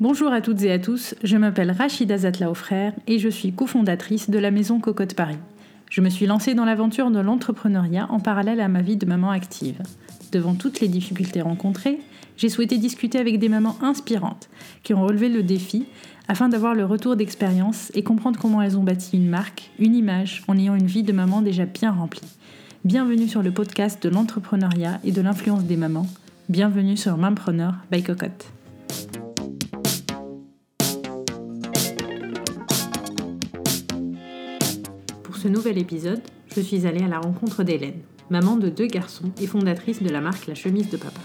Bonjour à toutes et à tous, je m'appelle Rachida Zatla frère et je suis cofondatrice de la maison Cocotte Paris. Je me suis lancée dans l'aventure de l'entrepreneuriat en parallèle à ma vie de maman active. Devant toutes les difficultés rencontrées, j'ai souhaité discuter avec des mamans inspirantes qui ont relevé le défi afin d'avoir le retour d'expérience et comprendre comment elles ont bâti une marque, une image en ayant une vie de maman déjà bien remplie. Bienvenue sur le podcast de l'entrepreneuriat et de l'influence des mamans. Bienvenue sur Mampreneur by Cocotte. Ce nouvel épisode, je suis allée à la rencontre d'Hélène, maman de deux garçons et fondatrice de la marque La Chemise de Papa.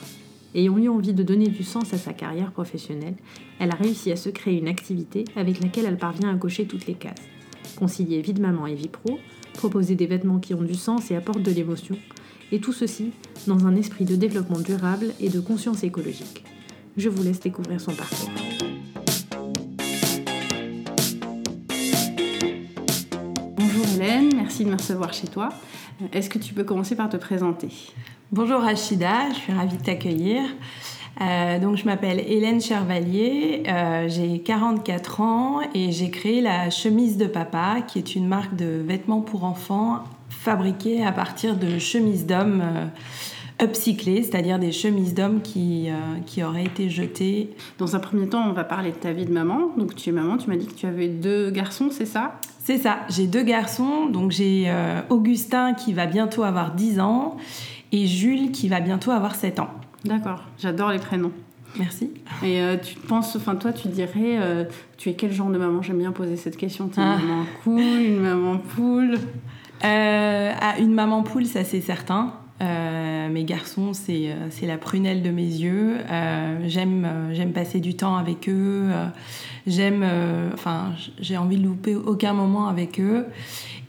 Ayant eu envie de donner du sens à sa carrière professionnelle, elle a réussi à se créer une activité avec laquelle elle parvient à cocher toutes les cases. Concilier vie de maman et vie pro, proposer des vêtements qui ont du sens et apportent de l'émotion, et tout ceci dans un esprit de développement durable et de conscience écologique. Je vous laisse découvrir son parcours. Merci de me recevoir chez toi. Est-ce que tu peux commencer par te présenter? Bonjour Rachida, je suis ravie de t'accueillir. Euh, donc je m'appelle Hélène Chervalier, euh, j'ai 44 ans et j'ai créé la chemise de papa qui est une marque de vêtements pour enfants fabriquée à partir de chemises d'hommes euh, upcyclées, c'est-à-dire des chemises d'hommes qui, qui auraient été jetées. Dans un premier temps, on va parler de ta vie de maman. Donc tu es maman, tu m'as dit que tu avais deux garçons, c'est ça? C'est ça, j'ai deux garçons, donc j'ai euh, Augustin qui va bientôt avoir 10 ans et Jules qui va bientôt avoir 7 ans. D'accord, j'adore les prénoms. Merci. Et euh, tu penses, enfin toi tu dirais, euh, tu es quel genre de maman? J'aime bien poser cette question. Une ah. maman cool, une maman poule? Ah, Une maman poule, ça c'est certain. Mes garçons, c'est la prunelle de mes yeux. J'aime passer du temps avec eux. J'aime, euh, enfin, j'ai envie de louper aucun moment avec eux.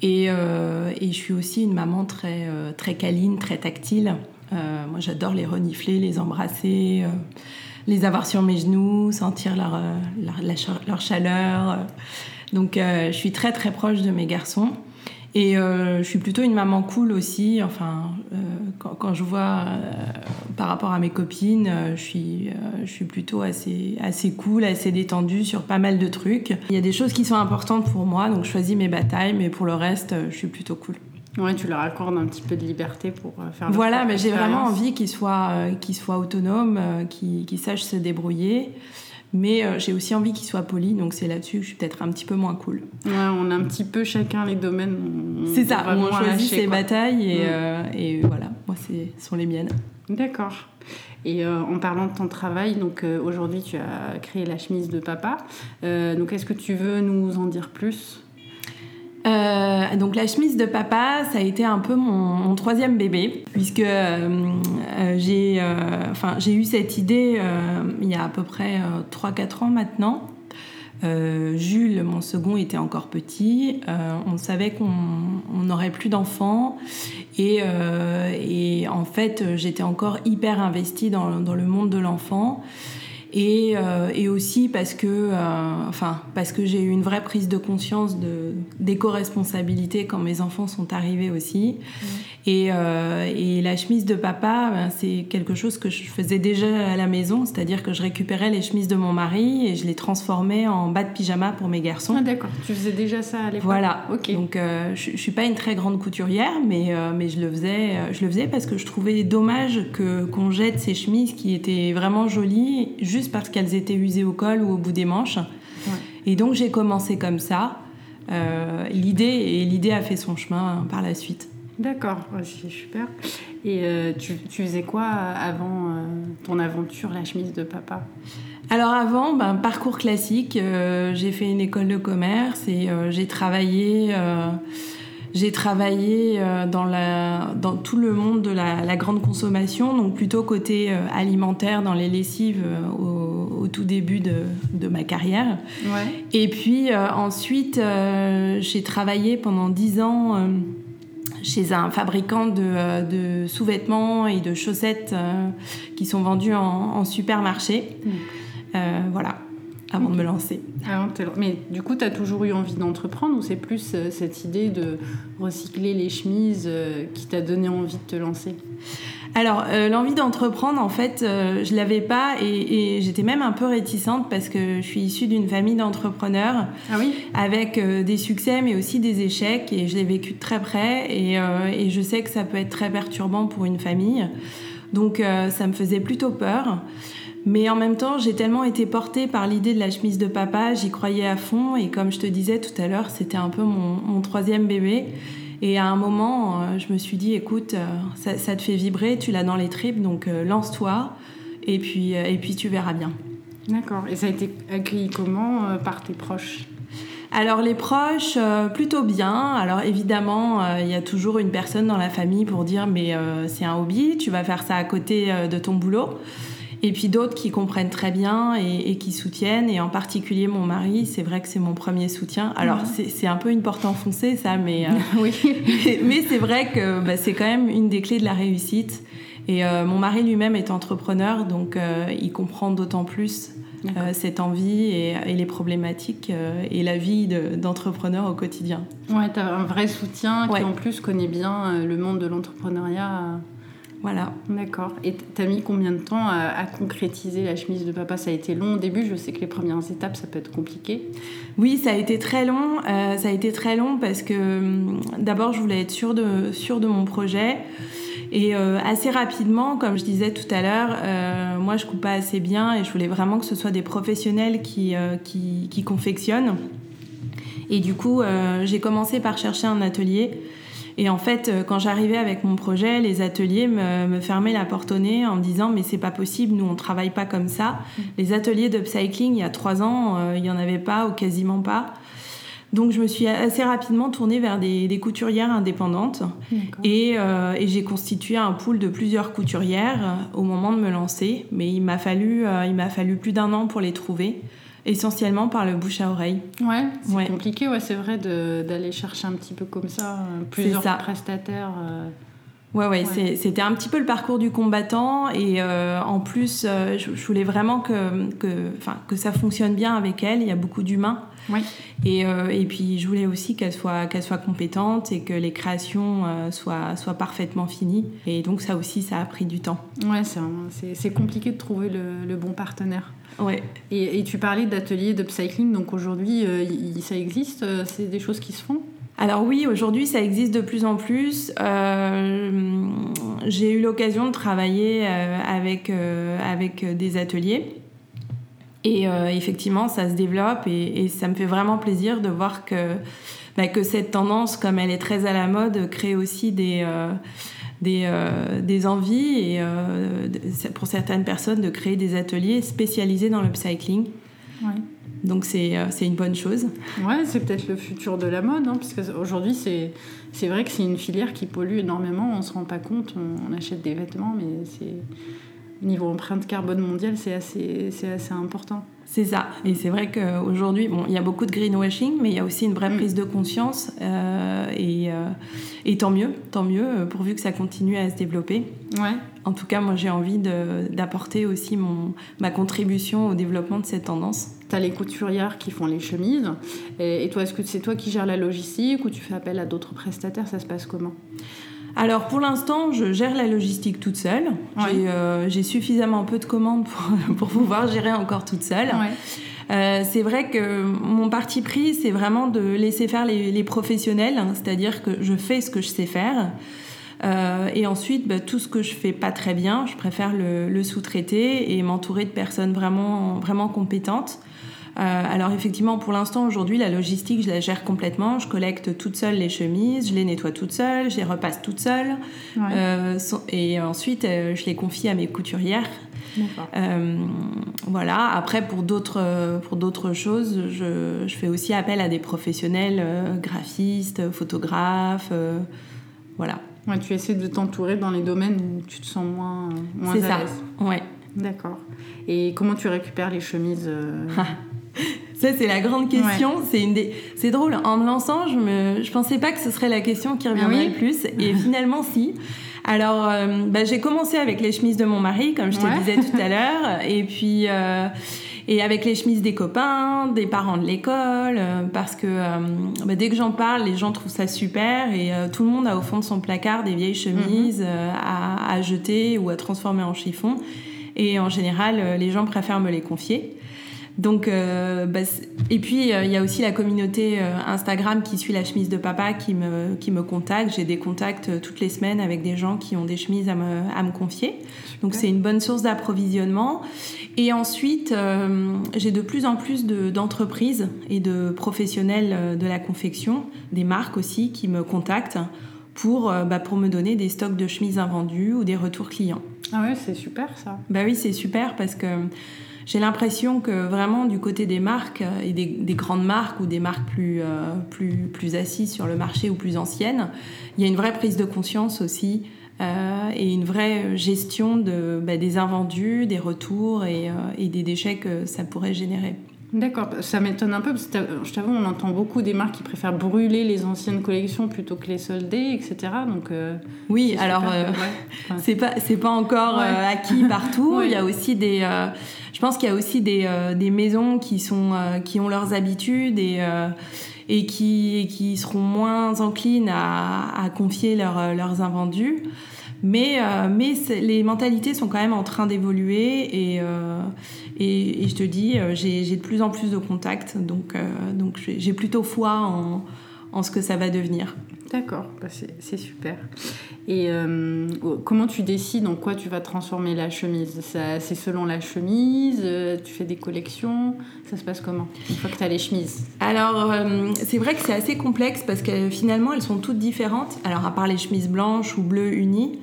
Et, euh, et je suis aussi une maman très, euh, très câline, très tactile. moi, j'adore les renifler, les embrasser, les avoir sur mes genoux, sentir leur, leur chaleur. Donc, je suis très, très proche de mes garçons. Et euh, je suis plutôt une maman cool aussi. Enfin, euh, quand, je vois euh, par rapport à mes copines, je, suis, je suis plutôt assez, assez cool, assez détendue sur pas mal de trucs. Il y a des choses qui sont importantes pour moi, donc je choisis mes batailles, mais pour le reste, je suis plutôt cool. Ouais, tu leur accordes un petit peu de liberté pour faire Voilà, mais j'ai vraiment envie qu'ils soient, qu'ils soient autonomes, qu'ils sachent se débrouiller. Mais euh, j'ai aussi envie qu'il soit poli, donc c'est là-dessus que je suis peut-être un petit peu moins cool. Ouais, on a un petit peu chacun les domaines. C'est ça, on choisit ses batailles et, mm. euh, et voilà, moi, ce sont les miennes. D'accord. Et euh, en parlant de ton travail, donc aujourd'hui tu as créé la chemise de papa. donc est-ce que tu veux nous en dire plus? Euh, donc la chemise de papa, ça a été un peu mon, troisième bébé, puisque euh, euh, j'ai enfin, eu cette idée il y a à peu près 3-4 ans maintenant. Jules, mon second, était encore petit. on savait qu'on n'aurait plus d'enfants. Et, en fait, j'étais encore hyper investie dans le monde de l'enfant. Euh, et, aussi parce que, euh, enfin, parce que j'ai eu une vraie prise de conscience de, d'éco-responsabilité quand mes enfants sont arrivés aussi. Et, euh, et, la chemise de papa, ben, c'est quelque chose que je faisais déjà à la maison, c'est-à-dire que je récupérais les chemises de mon mari et je les transformais en bas de pyjama pour mes garçons. Ah d'accord, tu faisais déjà ça à l'époque Voilà, ok. Donc je, je suis pas une très grande couturière, mais, mais je, le faisais, je le faisais parce que je trouvais dommage que, qu'on jette ces chemises qui étaient vraiment jolies juste parce qu'elles étaient usées au col ou au bout des manches. Et donc j'ai commencé comme ça. Euh, l'idée et l'idée a fait son chemin par la suite. D'accord, c'est super. Et euh, tu, faisais quoi avant euh, ton aventure, la chemise de papa? Alors avant, ben, parcours classique, j'ai fait une école de commerce et j'ai travaillé j'ai travaillé euh, dans, la, dans tout le monde de la, grande consommation, donc plutôt côté euh, alimentaire dans les lessives euh, au, tout début de, de ma carrière. Ouais. Et puis ensuite, j'ai travaillé pendant dix ans chez un fabricant de, de sous-vêtements et de chaussettes qui sont vendus en, en supermarché. Mmh. voilà avant de me lancer. Ah, mais du coup, tu as toujours eu envie d'entreprendre ou c'est plus euh, cette idée de recycler les chemises euh, qui t'a donné envie de te lancer? Alors, euh, l'envie d'entreprendre, en fait, je l'avais pas et, j'étais même un peu réticente parce que je suis issue d'une famille d'entrepreneurs ah oui? avec des succès mais aussi des échecs et je l'ai vécu de très près et, et, je sais que ça peut être très perturbant pour une famille. Donc, ça me faisait plutôt peur. Mais en même temps, j'ai tellement été portée par l'idée de la chemise de papa, j'y croyais à fond et comme je te disais tout à l'heure, c'était un peu mon, mon troisième bébé. Et à un moment, euh, je me suis dit, écoute, euh, ça, te fait vibrer, tu l'as dans les tripes, donc euh, lance-toi, et puis, et puis tu verras bien. D'accord. Et ça a été accueilli comment par tes proches? Alors les proches, plutôt bien. Alors évidemment, il y a toujours une personne dans la famille pour dire mais c'est un hobby, tu vas faire ça à côté de ton boulot. Et puis d'autres qui comprennent très bien et, qui soutiennent. Et en particulier mon mari, c'est vrai que c'est mon premier soutien. Alors c'est un peu une porte enfoncée ça, mais, euh, oui. mais, c'est vrai que bah, c'est quand même une des clés de la réussite. Et euh, mon mari lui-même est entrepreneur, donc euh, il comprend d'autant plus cette envie et, les problématiques et la vie d'entrepreneur au quotidien. Ouais, tu as un vrai soutien qui en plus connaît bien le monde de l'entrepreneuriat. Voilà. D'accord. Et t'as mis combien de temps à, concrétiser la chemise de papa? Ça a été long au début. Je sais que les premières étapes, ça peut être compliqué. Oui, ça a été très long. Euh, ça a été très long parce que hum, d'abord, je voulais être sûre de, sûre de mon projet. Et euh, assez rapidement, comme je disais tout à l'heure, euh, moi, je coupe pas assez bien et je voulais vraiment que ce soit des professionnels qui, qui, qui confectionnent. Et du coup, j'ai commencé par chercher un atelier. Et en fait, euh, quand j'arrivais avec mon projet, les ateliers me, fermaient la porte au nez en me disant mais c'est pas possible, nous on travaille pas comme ça. Mm. Les ateliers d'upcycling il y a trois ans, euh, il n'y y en avait pas ou quasiment pas. Donc je me suis assez rapidement tournée vers des, couturières indépendantes et, euh, et j'ai constitué un pool de plusieurs couturières au moment de me lancer. Mais il m'a fallu, il m'a fallu plus d'un an pour les trouver essentiellement par le bouche à oreille. Ouais, c'est compliqué, ouais, c'est vrai d'aller chercher un petit peu comme ça euh, plusieurs prestataires. Euh. Ouais, ouais, c'était un petit peu le parcours du combattant et euh, en plus, je, voulais vraiment que, que, que ça fonctionne bien avec elle. Il y a beaucoup d'humains. Ouais. Et, et, puis, je voulais aussi qu'elle soit, qu'elle soit compétente et que les créations soient, soient parfaitement finies. Et donc, ça aussi, ça a pris du temps. Ouais, c'est compliqué de trouver le, le bon partenaire. Ouais. Et, tu parlais d'ateliers d'upcycling, donc aujourd'hui, euh, ça existe euh, C'est des choses qui se font? Alors oui, aujourd'hui ça existe de plus en plus. Euh, j'ai eu l'occasion de travailler avec, avec des ateliers. Et effectivement, ça se développe et, ça me fait vraiment plaisir de voir que, bah, que cette tendance, comme elle est très à la mode, crée aussi des, des, euh, des envies et euh, pour certaines personnes de créer des ateliers spécialisés dans l'upcycling. Ouais. Donc c'est euh, une bonne chose. Ouais, c'est peut-être le futur de la mode, hein, parce qu'aujourd'hui c'est vrai que c'est une filière qui pollue énormément, on ne se rend pas compte, on, on achète des vêtements, mais c'est niveau empreinte carbone mondiale, c'est assez, assez important. C'est ça. Et c'est vrai qu'aujourd'hui, bon, il y a beaucoup de greenwashing, mais il y a aussi une vraie mm. prise de conscience. Euh, et, euh, et, tant mieux, tant mieux, pourvu que ça continue à se développer. Ouais. En tout cas, moi, j'ai envie d'apporter aussi mon, ma contribution au développement de cette tendance. Tu as les couturières qui font les chemises. Et, et toi, est-ce que c'est toi qui gères la logistique ou tu fais appel à d'autres prestataires? Ça se passe comment? Alors pour l'instant, je gère la logistique toute seule. Euh, j'ai suffisamment peu de commandes pour, pour, pouvoir gérer encore toute seule. Euh, c'est vrai que mon parti pris, c'est vraiment de laisser faire les, professionnels, hein. c'est-à-dire que je fais ce que je sais faire. Euh, et ensuite, bah, tout ce que je fais pas très bien, je préfère le, le sous-traiter et m'entourer de personnes vraiment, vraiment compétentes. Euh, alors effectivement, pour l'instant, aujourd'hui, la logistique, je la gère complètement. Je collecte toute seule les chemises, je les nettoie toute seule, je les repasse toute seule. Euh, et ensuite, euh, je les confie à mes couturières. voilà. Après, pour d'autres pour d'autres choses, je, je, fais aussi appel à des professionnels, graphistes, photographes, voilà. Ouais, tu essaies de t'entourer dans les domaines où tu te sens moins, moins C'est ça. Ouais. D'accord. Et comment tu récupères les chemises Ça, c'est la grande question. C'est une des... C'est drôle. En me lançant, je me, je pensais pas que ce serait la question qui reviendrait le plus. Et finalement, si. Alors, bah, j'ai commencé avec les chemises de mon mari, comme je te disais tout à l'heure, et puis et avec les chemises des copains, des parents de l'école, parce que bah, dès que j'en parle, les gens trouvent ça super et tout le monde a au fond de son placard des vieilles chemises mhm. à, à, jeter ou à transformer en chiffon. Et en général, les gens préfèrent me les confier. Donc, euh, bah, et puis euh, il y a aussi la communauté euh, Instagram qui suit la chemise de papa qui me, qui me contacte. J'ai des contacts toutes les semaines avec des gens qui ont des chemises à me, à me confier. Donc c'est une bonne source d'approvisionnement. Et ensuite, j'ai de plus en plus d'entreprises et de professionnels de la confection, des marques aussi, qui me contactent pour, bah, pour me donner des stocks de chemises invendues ou des retours clients. Ah ouais, c'est super ça. Bah oui, c'est super parce que j'ai l'impression que vraiment du côté des marques euh, et des, grandes marques ou des marques plus, euh, plus, plus assises sur le marché ou plus anciennes, il y a une vraie prise de conscience aussi euh, et une vraie gestion de, bah, des invendus, des retours et, et des déchets que ça pourrait générer. D'accord, ça m'étonne un peu parce que je t'avoue, on entend beaucoup des marques qui préfèrent brûler les anciennes collections plutôt que les solder, etc. Donc oui, alors c'est pas c'est pas encore acquis partout. Il y a aussi des je pense qu'il y a aussi des, euh, des maisons qui, sont, euh, qui ont leurs habitudes et, euh, et, qui, qui seront moins enclines à, à confier leurs invendus. Mais, mais les mentalités sont quand même en train d'évoluer et, et, et, je te dis, j'ai de plus en plus de contacts, donc, donc j'ai plutôt foi en, en ce que ça va devenir. D'accord, bah, c'est super. Et euh, comment tu décides en quoi tu vas transformer la chemise? C'est selon la chemise euh, Tu fais des collections? Ça se passe comment? Une fois que tu as les chemises? Alors, euh, c'est vrai que c'est assez complexe parce que finalement, elles sont toutes différentes. Alors, à part les chemises blanches ou bleues unies,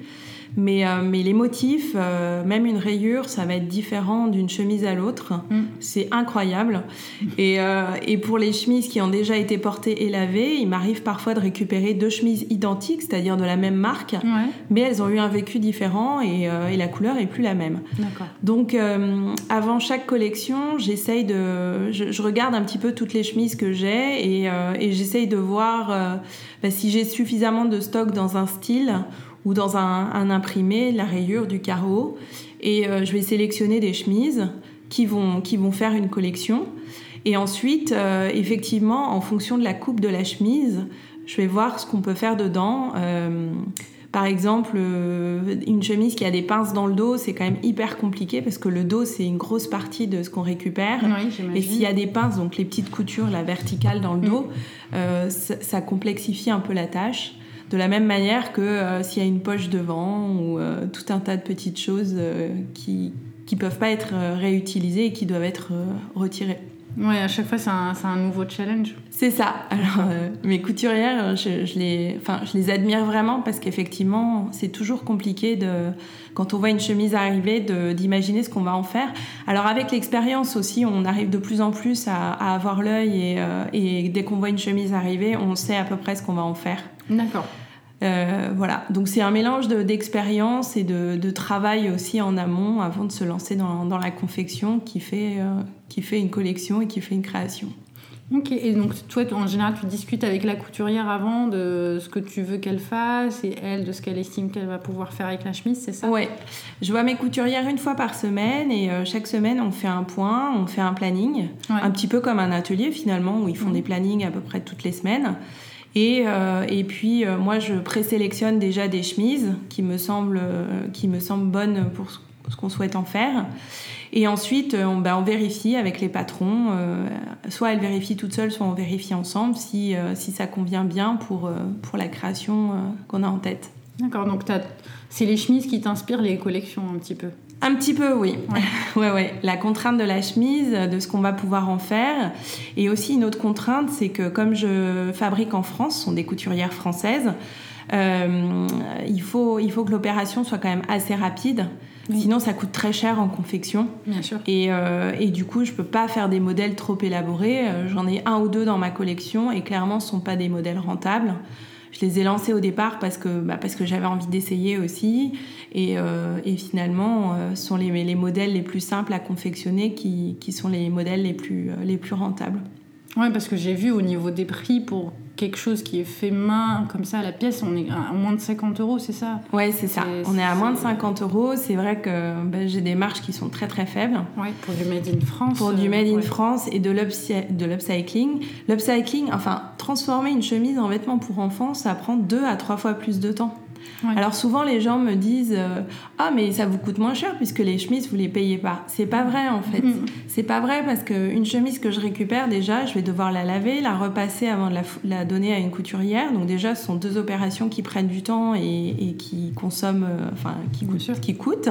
mais, euh, mais les motifs, euh, même une rayure, ça va être différent d'une chemise à l'autre. Mm. C'est incroyable. Et, euh, et, pour les chemises qui ont déjà été portées et lavées, il m'arrive parfois de récupérer deux chemises identiques, c'est-à-dire de la même marque, mais elles ont eu un vécu différent et, et la couleur est plus la même. Donc, avant chaque collection, j'essaye de, je, regarde un petit peu toutes les chemises que j'ai et, et j'essaye de voir bah, si j'ai suffisamment de stock dans un style ou dans un, imprimé, la rayure, du carreau. Et euh, je vais sélectionner des chemises qui vont, qui vont faire une collection. Et ensuite, euh, effectivement, en fonction de la coupe de la chemise, je vais voir ce qu'on peut faire dedans. Euh, par exemple, une chemise qui a des pinces dans le dos, c'est quand même hyper compliqué parce que le dos, c'est une grosse partie de ce qu'on récupère. et s'il y a des pinces, donc les petites coutures, la verticale dans le mm. dos, ça, complexifie un peu la tâche. De la même manière que euh, s'il y a une poche devant ou euh, tout un tas de petites choses euh, qui ne peuvent pas être réutilisées et qui doivent être retirées. Oui, à chaque fois, c'est un, un, nouveau challenge. C'est ça. Alors, mes couturières, je, je, les, enfin, je les admire vraiment parce qu'effectivement, c'est toujours compliqué de, quand on voit une chemise arriver, d'imaginer ce qu'on va en faire. Alors, avec l'expérience aussi, on arrive de plus en plus à, à avoir l'œil et, et dès qu'on voit une chemise arriver, on sait à peu près ce qu'on va en faire. D'accord. Euh, voilà, donc c'est un mélange d'expérience et de, travail aussi en amont avant de se lancer dans, la confection qui fait, euh, qui fait une collection et qui fait une création. Ok, et donc toi en général tu discutes avec la couturière avant de ce que tu veux qu'elle fasse et elle de ce qu'elle estime qu'elle va pouvoir faire avec la chemise, c'est ça? Ouais, je vois mes couturières une fois par semaine et euh, chaque semaine on fait un point, on fait un planning, un petit peu comme un atelier finalement où ils font des plannings à peu près toutes les semaines. Et, euh, et puis, euh, moi, je présélectionne déjà des chemises qui me semblent, euh, qui me semblent bonnes pour ce qu'on souhaite en faire. Et ensuite, on, ben, on vérifie avec les patrons. soit elles vérifient toutes seules, soit on vérifie ensemble si, si ça convient bien pour, pour la création qu'on a en tête. D'accord, donc c'est les chemises qui t'inspirent les collections un petit peu un petit peu, oui. Ouais. ouais, La contrainte de la chemise, de ce qu'on va pouvoir en faire. Et aussi une autre contrainte, c'est que comme je fabrique en France, ce sont des couturières françaises, euh, il, faut, il faut que l'opération soit quand même assez rapide. Sinon, ça coûte très cher en confection. Bien sûr. Et, euh, et du coup, je peux pas faire des modèles trop élaborés. Euh, j'en ai un ou deux dans ma collection et clairement, ce sont pas des modèles rentables. Je les ai lancés au départ parce que, bah, que j'avais envie d'essayer aussi. Et, euh, et finalement, euh, sont les, les, modèles les plus simples à confectionner qui, qui sont les modèles les plus, euh, les plus rentables. Ouais, parce que j'ai vu au niveau des prix pour quelque chose qui est fait main, comme ça, à la pièce, on est à moins de 50 euros, c'est ça? Ouais, c'est ça. On est à moins de c'est- 50 euros. C'est vrai que bah, j'ai des marges qui sont très très faibles. Ouais, pour du Made in France. Pour du euh, Made in ouais. France et de l'upcycling. L'upcycling, enfin, transformer une chemise en vêtement pour enfants, ça prend deux à trois fois plus de temps. Ouais. Alors souvent les gens me disent euh, ah mais ça vous coûte moins cher puisque les chemises vous les payez pas. C'est pas vrai en fait. Mhm. C'est pas vrai parce qu'une chemise que je récupère déjà, je vais devoir la laver, la repasser avant de la, donner à une couturière. Donc déjà ce sont deux opérations qui prennent du temps et, et qui consomment, euh, enfin qui, coûtent- sûr. qui coûtent.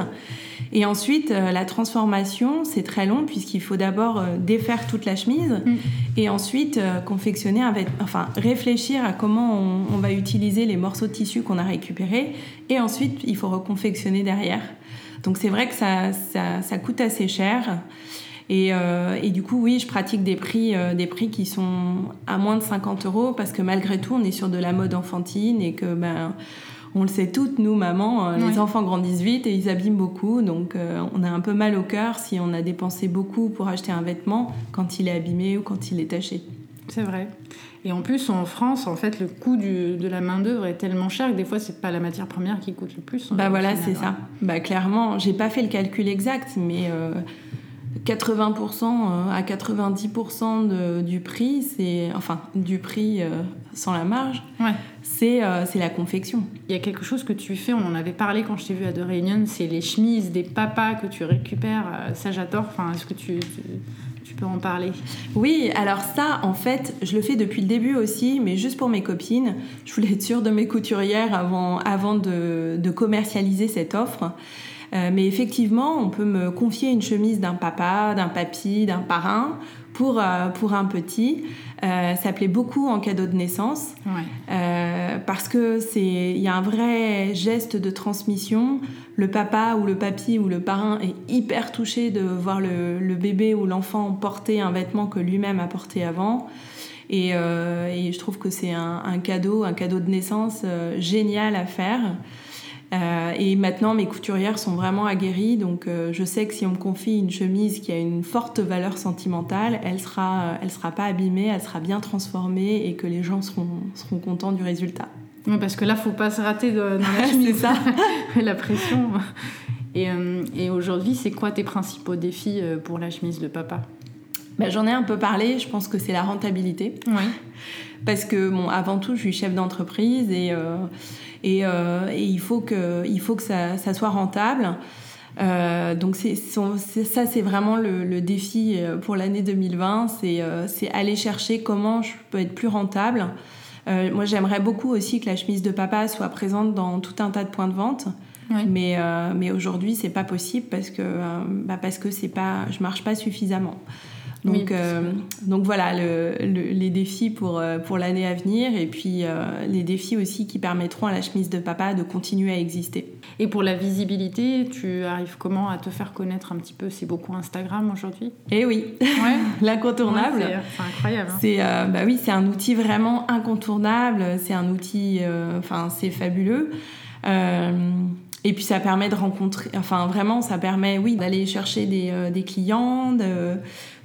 Et ensuite euh, la transformation c'est très long puisqu'il faut d'abord défaire toute la chemise Mhm. et ensuite confectionner enfin réfléchir à comment on, on va utiliser les morceaux de tissu qu'on a récupérés et ensuite il faut reconfectionner derrière. Donc c'est vrai que ça, ça, ça coûte assez cher. Et, euh, et du coup, oui, je pratique des prix, euh, des prix qui sont à moins de 50 euros parce que malgré tout, on est sur de la mode enfantine et que, ben, on le sait toutes, nous, mamans, euh, les enfants grandissent vite et ils abîment beaucoup. Donc, on a un peu mal au cœur si on a dépensé beaucoup pour acheter un vêtement quand il est abîmé ou quand il est taché. C'est vrai. Et en plus, en France, en fait, le coût du- de la main-d'œuvre est tellement cher que des fois, c'est pas la matière première qui coûte le plus. Bah voilà, c'est hein. ça. Bah clairement, j'ai pas fait le calcul exact, mais euh, 80% euh, à 90% de- du prix, c'est enfin du prix euh, sans la marge, Ouais. c'est euh, la confection. Il y a quelque chose que tu fais, on en avait parlé quand je t'ai vu à The Reunion, c'est les chemises des papas que tu récupères. euh, Ça, j'adore. Enfin, est-ce que tu, tu, tu peux en parler Oui, alors ça, en fait, je le fais depuis le début aussi, mais juste pour mes copines. Je voulais être sûre de mes couturières avant, avant de, commercialiser cette offre. Euh, mais effectivement, on peut me confier une chemise d'un papa, d'un papy, d'un parrain pour, euh, pour un petit. Euh, ça plaît beaucoup en cadeau de naissance. Ouais. Euh, parce que c'est il y a un vrai geste de transmission. Le papa ou le papy ou le parrain est hyper touché de voir le, le bébé ou l'enfant porter un vêtement que lui-même a porté avant. Et, et je trouve que c'est un, un cadeau, un cadeau de naissance génial à faire. Euh, et maintenant, mes couturières sont vraiment aguerries, donc euh, je sais que si on me confie une chemise qui a une forte valeur sentimentale, elle sera, euh, elle sera pas abîmée, elle sera bien transformée et que les gens seront, seront contents du résultat. Ouais, parce que là, faut pas se rater de- dans la chemise. ça. la pression. Et, euh, et aujourd'hui, c'est quoi tes principaux défis pour la chemise de papa? Bah, J'en ai un peu parlé, je pense que c'est la rentabilité. Oui. Parce que, bon, avant tout, je suis chef d'entreprise et, euh, et, euh, et il faut que, il faut que ça, ça soit rentable. Euh, donc c'est, ça, c'est vraiment le, le défi euh, pour l'année 2020, c'est, euh, aller chercher comment je peux être plus rentable. Euh, moi, j'aimerais beaucoup aussi que la chemise de papa soit présente dans tout un tas de points de vente. Oui. Mais, mais aujourd'hui, c'est pas possible parce que, bah parce que c'est pas, je marche pas suffisamment. Donc, Oui, euh, donc voilà le- le- les défis pour, euh, pour l'année à venir et puis euh, les défis aussi qui permettront à la chemise de papa de continuer à exister. Et pour la visibilité, tu arrives comment à te faire connaître un petit peu? C'est beaucoup Instagram aujourd'hui? Et oui, Ouais. l'incontournable. Ouais, c'est- incroyable. hein. C'est euh, bah oui, c'est un outil vraiment incontournable. C'est un outil, enfin c'est fabuleux. Euh, et puis ça permet de rencontrer, enfin vraiment ça permet, oui, d'aller chercher des, euh, des clients, de,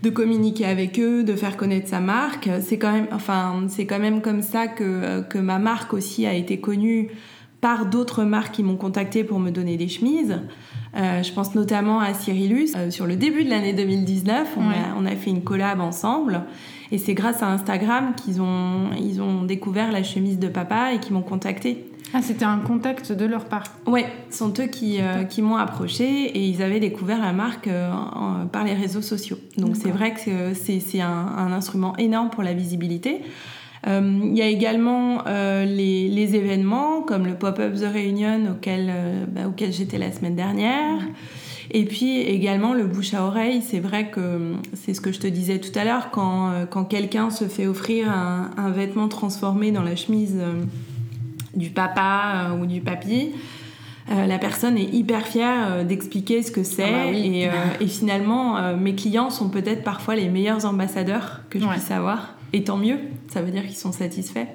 de communiquer avec eux, de faire connaître sa marque. C'est quand même, enfin c'est quand même comme ça que que ma marque aussi a été connue par d'autres marques qui m'ont contacté pour me donner des chemises. Euh, je pense notamment à Cyrillus. Euh, sur le début de l'année 2019, on, Ouais. a, on a fait une collab ensemble. Et c'est grâce à Instagram qu'ils ont, ils ont découvert la chemise de papa et qui m'ont contacté. Ah, c'était un contact de leur part. Ouais, ce sont eux qui, euh, qui m'ont approché et ils avaient découvert la marque euh, en- par les réseaux sociaux. Donc c'est vrai que c'est un, un instrument énorme pour la visibilité. Euh, Il y a également euh, les, les événements comme le Pop-Up The Reunion auquel, euh, bah, auquel j'étais la semaine dernière. Et puis également le bouche à oreille, c'est vrai que euh, c'est ce que je te disais tout à l'heure, quand, euh, quand quelqu'un se fait offrir un, un vêtement transformé dans la chemise euh, du papa euh, ou du papy, euh, la personne est hyper fière euh, d'expliquer ce que c'est. Ah bah oui. et, euh, et finalement, mes clients sont peut-être parfois les meilleurs ambassadeurs que je Ouais. puisse avoir. Et tant mieux, ça veut dire qu'ils sont satisfaits.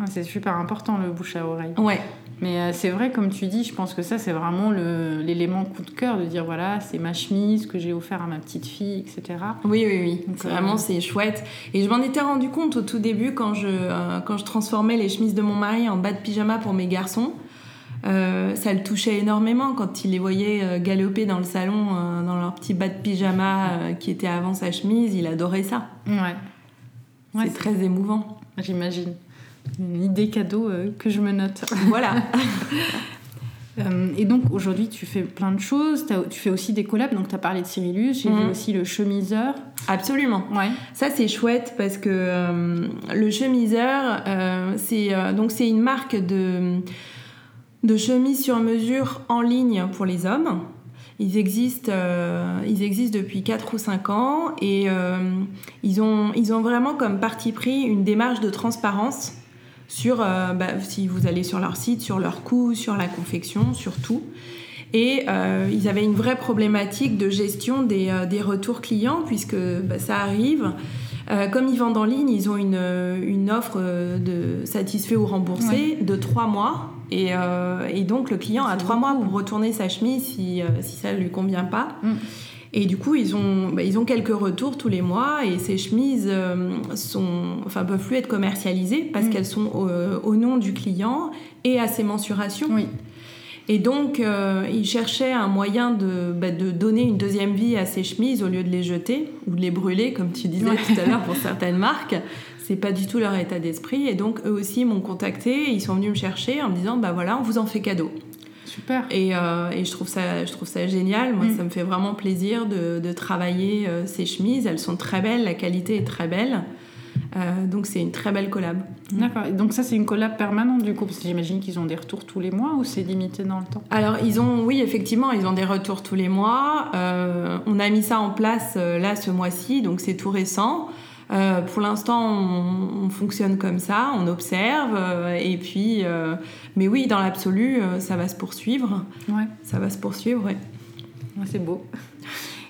Ah, c'est super important le bouche à oreille. Ouais, Mais euh, c'est vrai, comme tu dis, je pense que ça, c'est vraiment l'élément coup de cœur de dire voilà, c'est ma chemise que j'ai offert à ma petite fille, etc. Oui, oui, oui. Donc, vraiment, c'est chouette. Et je m'en étais rendu compte au tout début quand je, quand je transformais les chemises de mon mari en bas de pyjama pour mes garçons. Euh, ça le touchait énormément quand il les voyait euh, galoper dans le salon euh, dans leur petit bas de pyjama qui était avant sa chemise. Il adorait ça. Ouais. c'est très émouvant. J'imagine. Une idée cadeau que je me note. Voilà. et donc aujourd'hui, tu fais plein de choses. Tu fais aussi des collabs. Donc tu as parlé de Cyrillus. J'ai vu mhm. aussi le chemiseur. Absolument. Ouais. Ça c'est chouette parce que le chemiseur, c'est donc c'est une marque de de chemises sur mesure en ligne pour les hommes. Ils existent, euh, ils existent depuis 4 ou 5 ans et euh, ils, ont, ils ont vraiment comme parti pris une démarche de transparence sur, euh, bah, si vous allez sur leur site, sur leur coût, sur la confection, sur tout. Et ils avaient une vraie problématique de gestion des, des retours clients puisque bah, ça arrive. comme ils vendent en ligne, ils ont une, une offre de satisfait ou remboursé de 3 mois euh, et, donc le client a trois mois pour retourner sa chemise si, euh, si ça ne lui convient pas. Mm. Et du coup, ils ont, bah, ils ont quelques retours tous les mois et ces chemises euh, sont, enfin, peuvent plus être commercialisées parce mm. qu'elles sont au, nom du client et à ses mensurations. Oui. Et donc, ils cherchaient un moyen de, bah, de, donner une deuxième vie à ces chemises au lieu de les jeter ou de les brûler, comme tu disais tout à l'heure pour certaines marques c'est pas du tout leur état d'esprit. Et donc, eux aussi m'ont contacté, ils sont venus me chercher en me disant bah voilà, on vous en fait cadeau. Super. Et, euh, et je, trouve ça, je trouve ça génial. Moi, mm. ça me fait vraiment plaisir de, de travailler euh, ces chemises. Elles sont très belles, la qualité est très belle. Euh, donc c'est une très belle collab. D'accord. Donc ça c'est une collab permanente du coup parce que j'imagine qu'ils ont des retours tous les mois ou c'est limité dans le temps? Alors ils ont, oui effectivement, ils ont des retours tous les mois. on a mis ça en place là ce mois-ci, donc c'est tout récent. Euh, pour l'instant, on, fonctionne comme ça, on observe, euh, et puis, euh, mais oui, dans l'absolu, ça va se poursuivre. Ouais. Ça va se poursuivre, ouais. c'est beau.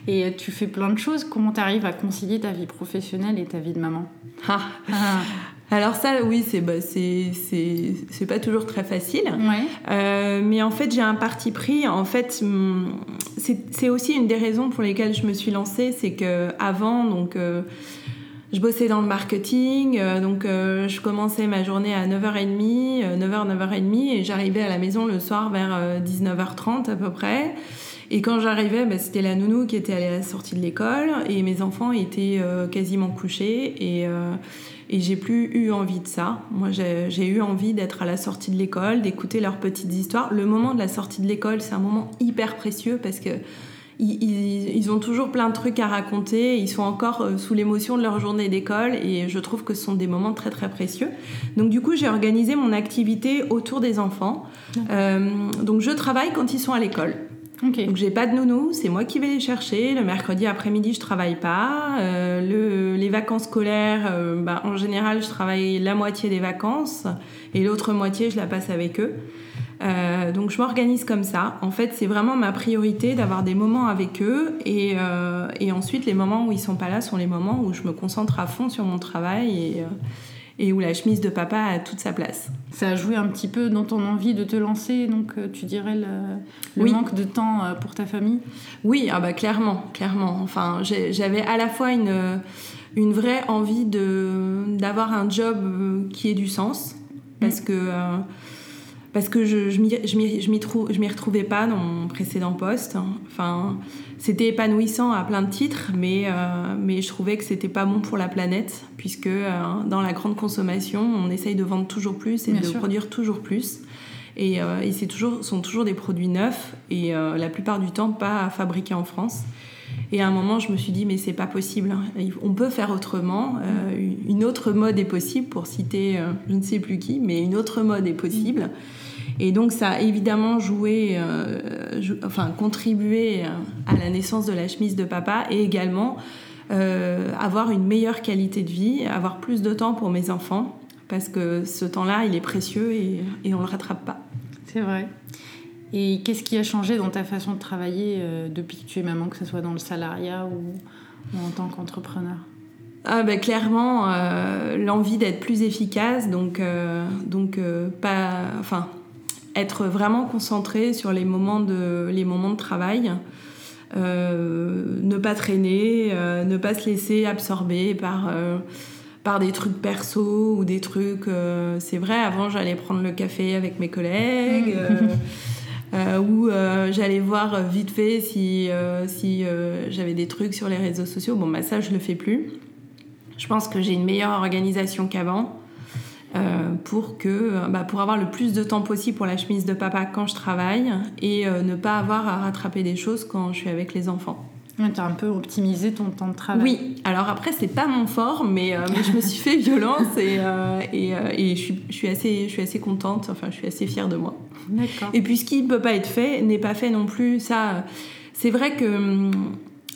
Et tu fais plein de choses. Comment tu arrives à concilier ta vie professionnelle et ta vie de maman? Ah. Ah. Alors ça, oui, c'est bah, c'est pas toujours très facile. Ouais. mais en fait, j'ai un parti pris. En fait, hum, c'est aussi une des raisons pour lesquelles je me suis lancée, c'est que avant, donc je bossais dans le marketing, euh, donc euh, je commençais ma journée à 9h30, 9h, 9h30, et j'arrivais à la maison le soir vers 19h30 euh, à peu près. Et quand j'arrivais, bah, c'était la nounou qui était à la sortie de l'école, et mes enfants étaient quasiment couchés, et, et j'ai plus eu envie de ça. Moi, j'ai eu envie d'être à la sortie de l'école, d'écouter leurs petites histoires. Le moment de la sortie de l'école, c'est un moment hyper précieux parce que ils, ont toujours plein de trucs à raconter, ils sont encore euh, sous l'émotion de leur journée d'école et je trouve que ce sont des moments très très précieux. Donc du coup j'ai organisé mon activité autour des enfants. Euh, donc je travaille quand ils sont à l'école. Donc j'ai pas de nounou, c'est moi qui vais les chercher. Le mercredi après-midi je travaille pas. Euh, les vacances scolaires, bah, en général je travaille la moitié des vacances et l'autre moitié je la passe avec eux. Euh, donc je m'organise comme ça. En fait, c'est vraiment ma priorité d'avoir des moments avec eux et, euh, et, ensuite les moments où ils sont pas là sont les moments où je me concentre à fond sur mon travail et, euh, et où la chemise de papa a toute sa place. Ça a joué un petit peu dans ton envie de te lancer, donc tu dirais le, manque de temps pour ta famille? Oui, ah bah clairement, clairement. Enfin, j'avais à la fois une, une vraie envie d'avoir un job qui ait du sens parce mm. que parce que je je m'y retrouvais pas dans mon précédent poste. Enfin, c'était épanouissant à plein de titres, mais, euh, mais je trouvais que c'était pas bon pour la planète, puisque euh, dans la grande consommation, on essaye de vendre toujours plus et de produire toujours plus. Et, euh, et c'est toujours, sont toujours des produits neufs et la plupart du temps pas fabriqués en France. Et à un moment, je me suis dit, mais c'est pas possible. Hein. On peut faire autrement. une autre mode est possible, pour citer je ne sais plus qui, mais une autre mode est possible. Et donc ça a évidemment joué, euh, enfin contribué à la naissance de la chemise de papa et également euh, avoir une meilleure qualité de vie, avoir plus de temps pour mes enfants, parce que ce temps-là, il est précieux et, et on ne le rattrape pas. C'est vrai. Et qu'est-ce qui a changé dans ta façon de travailler euh, depuis que tu es maman, que ce soit dans le salariat ou, en tant qu'entrepreneur? Ah ben clairement l'envie d'être plus efficace donc donc pas enfin être vraiment concentré sur les moments de, les moments de travail. ne pas traîner, ne pas se laisser absorber par, par des trucs perso ou des trucs. c'est vrai, avant j'allais prendre le café avec mes collègues. Euh, où euh, j'allais voir vite fait si, euh, si j'avais des trucs sur les réseaux sociaux. Bon, bah, ça, je le fais plus. Je pense que j'ai une meilleure organisation qu'avant. Pour, que, bah, pour avoir le plus de temps possible pour la chemise de papa quand je travaille et ne pas avoir à rattraper des choses quand je suis avec les enfants. tu as un peu optimisé ton temps de travail. Oui, alors après, c'est pas mon fort, mais, mais, je me suis fait violence et, et, et je, suis, je, suis assez, je suis assez contente, enfin, je suis assez fière de moi. Et puis ce qui ne peut pas être fait n'est pas fait non plus. Ça, c'est vrai que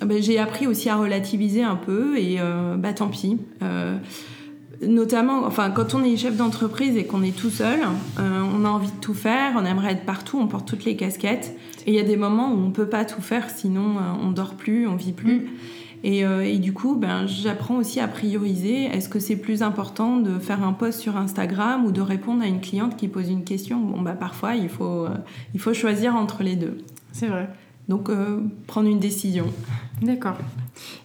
ben, j'ai appris aussi à relativiser un peu et euh, bah tant pis. Euh, notamment, enfin, quand on est chef d'entreprise et qu'on est tout seul, euh, on a envie de tout faire, on aimerait être partout, on porte toutes les casquettes. Et il y a des moments où on peut pas tout faire, sinon on dort plus, on vit plus. Mm. Euh, et, du coup, ben, j'apprends aussi à prioriser. Est-ce que c'est plus important de faire un post sur Instagram ou de répondre à une cliente qui pose une question? Bon, bah, parfois, il faut, euh, il faut choisir entre les deux. C'est vrai. Donc, euh, prendre une décision. D'accord.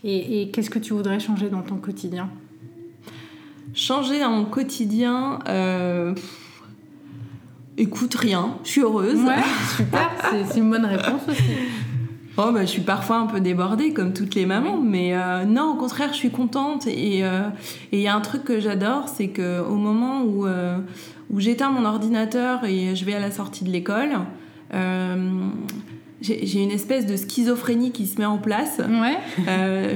Et, et qu'est-ce que tu voudrais changer dans ton quotidien? Changer dans mon quotidien Écoute, rien. Je suis heureuse. Ouais, super. c'est une bonne réponse aussi. Oh, bah, je suis parfois un peu débordée, comme toutes les mamans, mais euh, non, au contraire, je suis contente. Euh, et il y a un truc que j'adore, c'est qu'au moment où, euh, où j'éteins mon ordinateur et je vais à la sortie de l'école, j'ai une espèce de schizophrénie qui se met en place. Ouais.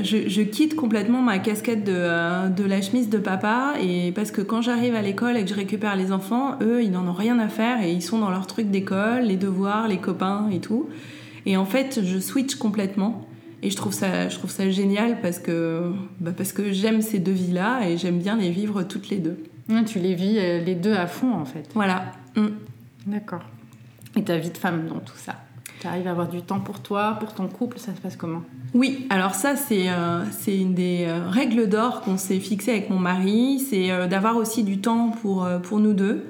Je, je, quitte complètement ma casquette de, de, la chemise de papa, et parce que quand j'arrive à l'école et que je récupère les enfants, eux, ils n'en ont rien à faire et ils sont dans leur truc d'école, les devoirs, les copains et tout. Et en fait, je switch complètement. Et je trouve ça, je trouve ça génial parce que, bah parce que j'aime ces deux vies-là et j'aime bien les vivre toutes les deux. tu les vis euh, les deux à fond en fait. Voilà. Mm. D'accord. Et ta vie de femme dans tout ça? Tu arrives à avoir du temps pour toi, pour ton couple, ça se passe comment? Oui, alors ça c'est euh, une des euh, règles d'or qu'on s'est fixées avec mon mari, c'est d'avoir aussi du temps pour, pour nous deux.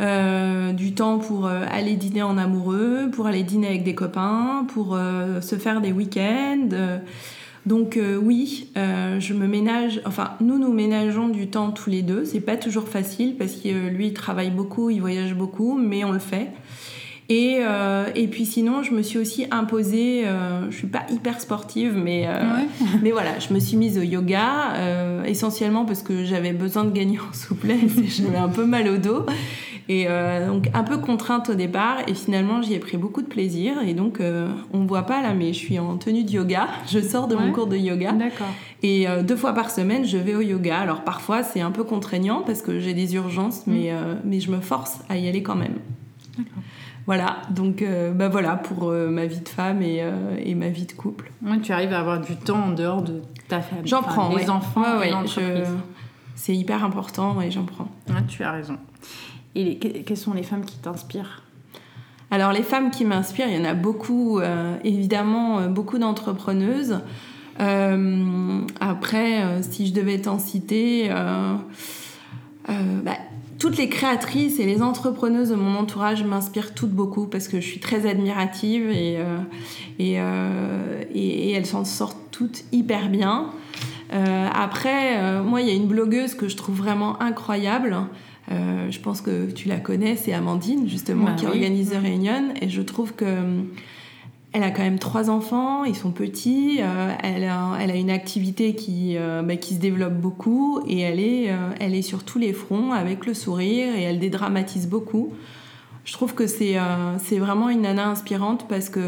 Euh, du temps pour euh, aller dîner en amoureux, pour aller dîner avec des copains, pour euh, se faire des week-ends. Donc oui, je me ménage, enfin nous nous ménageons du temps tous les deux. C'est pas toujours facile parce que lui il travaille beaucoup, il voyage beaucoup, mais on le fait. Et, et puis sinon, je me suis aussi imposée, je suis pas hyper sportive, mais, mais voilà, je me suis mise au yoga, essentiellement parce que j'avais besoin de gagner en souplesse et j'avais un peu mal au dos. Et euh, donc un peu contrainte au départ et finalement j'y ai pris beaucoup de plaisir et donc euh, on ne voit pas là mais je suis en tenue de yoga, je sors de mon cours de yoga. D'accord. Et euh, deux fois par semaine je vais au yoga. Alors parfois c'est un peu contraignant parce que j'ai des urgences mais, mm. mais je me force à y aller quand même. D'accord. Voilà, donc bah voilà pour ma vie de femme et, et, ma vie de couple. Ouais, tu arrives à avoir du temps en dehors de ta famille. J'en prends. Les enfants, ouais, c'est hyper important et j'en prends. tu as raison. Et quelles sont les femmes qui t'inspirent? Alors les femmes qui m'inspirent, il y en a beaucoup, euh, évidemment, euh, beaucoup d'entrepreneuses. Euh, après, si je devais t'en citer, bah, toutes les créatrices et les entrepreneuses de mon entourage m'inspirent toutes beaucoup parce que je suis très admirative et, et, et, et elles s'en sortent toutes hyper bien. après, moi, il y a une blogueuse que je trouve vraiment incroyable. Euh, je pense que tu la connais, c'est Amandine justement bah qui organise The Reunion et je trouve que euh, elle a quand même trois enfants, ils sont petits, euh, elle, a, une activité qui, bah, qui se développe beaucoup et elle est, est sur tous les fronts avec le sourire et elle dédramatise beaucoup. Je trouve que c'est c'est vraiment une nana inspirante parce que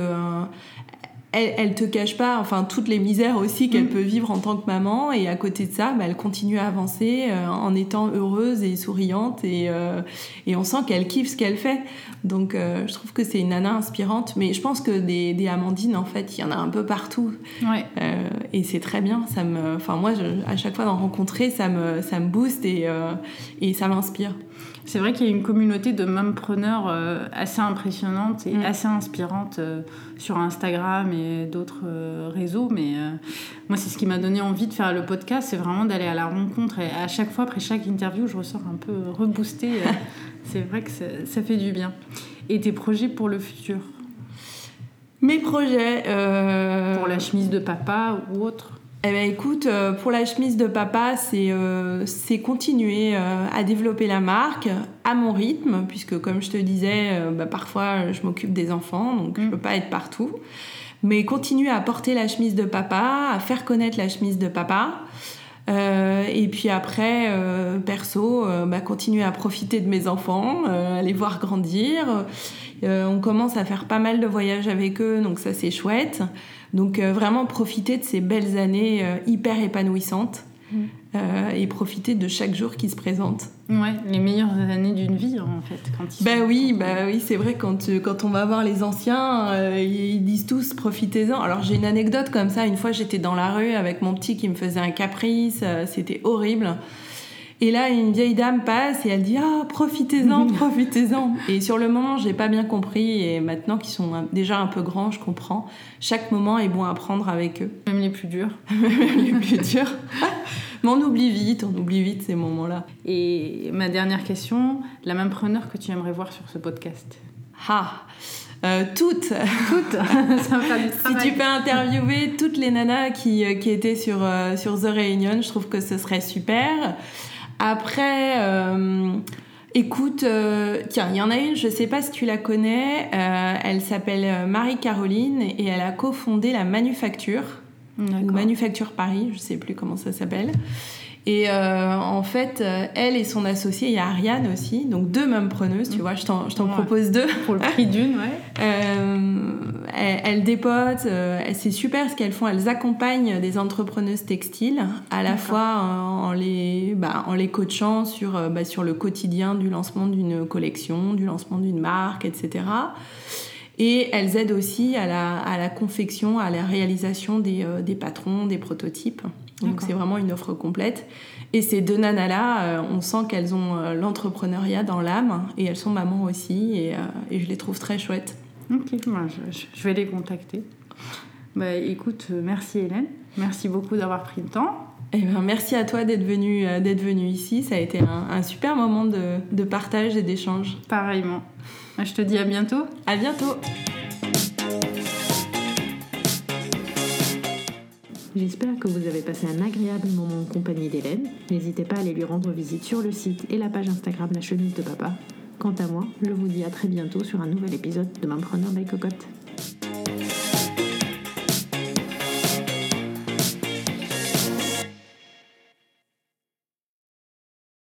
elle, elle te cache pas, enfin, toutes les misères aussi qu'elle mm. peut vivre en tant que maman. Et à côté de ça, bah, elle continue à avancer euh, en étant heureuse et souriante. Et, euh, et on sent qu'elle kiffe ce qu'elle fait. Donc, euh, je trouve que c'est une nana inspirante. Mais je pense que des, des Amandines, en fait, il y en a un peu partout. et c'est très bien. Ça me, enfin, moi, à chaque fois d'en rencontrer, ça me, ça me booste et, et ça m'inspire. C'est vrai qu'il y a une communauté de mompreneurs euh, assez impressionnante et mm. assez inspirante euh, sur Instagram et d'autres euh, réseaux. Mais moi, c'est ce qui m'a donné envie de faire le podcast, c'est vraiment d'aller à la rencontre. Et à chaque fois, après chaque interview, je ressors un peu reboostée. c'est vrai que ça, fait du bien. Et tes projets pour le futur? Mes projets. Pour la chemise de papa ou autre? Eh ben, écoute, pour la chemise de papa, c'est c'est continuer à développer la marque à mon rythme, puisque comme je te disais, bah, parfois je m'occupe des enfants, donc je je mm. peux pas être partout mais continuer à porter la chemise de papa, à faire connaître la chemise de papa. Euh, et puis après, euh, perso, euh, bah, continuer à profiter de mes enfants, à les voir grandir. on commence à faire pas mal de voyages avec eux, donc ça c'est chouette. Donc vraiment profiter de ces belles années hyper épanouissantes. Euh, et profiter de chaque jour qui se présente. Ouais, les meilleures années d'une vie en fait. Quand ils bah oui, bah oui, c'est vrai quand euh, quand on va voir les anciens, euh, ils disent tous profitez-en. Alors j'ai une anecdote comme ça. Une fois, j'étais dans la rue avec mon petit qui me faisait un caprice. c'était horrible. Et là, une vieille dame passe et elle dit Ah, profitez-en, profitez-en. Et sur le moment, j'ai pas bien compris. Et maintenant qu'ils sont déjà un peu grands, je comprends. Chaque moment est bon à prendre avec eux. Même les plus durs. Même les plus durs. Mais on oublie vite, on oublie vite ces moments-là. Et ma dernière question la même preneur que tu aimerais voir sur ce podcast? Ah euh, toutes. Toutes. Ça travail. Si tu peux interviewer toutes les nanas qui, euh, qui étaient sur, euh, sur The Reunion, je trouve que ce serait super. Après, euh, écoute, euh, tiens, il y en a une, je ne sais pas si tu la connais, euh, elle s'appelle Marie-Caroline et elle a cofondé la Manufacture, ou Manufacture Paris, je ne sais plus comment ça s'appelle. Et euh, en fait, euh, elle et son associée, il y a Ariane aussi, donc deux mêmes preneuses, tu mm. vois, je t'en, propose deux. Pour le prix d'une, ouais. Euh, elles, dépotent, c'est super ce qu'elles font, elles accompagnent des entrepreneuses textiles, à la fois en, les, bah, en les coachant sur, bah, sur le quotidien du lancement d'une collection, du lancement d'une marque, etc. Et elles aident aussi à la, à la confection, à la réalisation des, des patrons, des prototypes. Donc c'est vraiment une offre complète. Et ces deux nanas-là, euh, on sent qu'elles ont euh, l'entrepreneuriat dans l'âme et elles sont mamans aussi et, euh, et, je les trouve très chouettes. Ok, moi, je, vais les contacter. Bah, écoute, merci Hélène. Merci beaucoup d'avoir pris le temps. Eh ben, merci à toi d'être venue d'être venu ici. Ça a été un, un super moment de, de partage et d'échange. Pareillement. Je te dis à bientôt. À bientôt. J'espère que vous avez passé un agréable moment en compagnie d'Hélène. N'hésitez pas à aller lui rendre visite sur le site et la page Instagram La Chemise de Papa. Quant à moi, je vous dis à très bientôt sur un nouvel épisode de Mampreneur by Cocotte.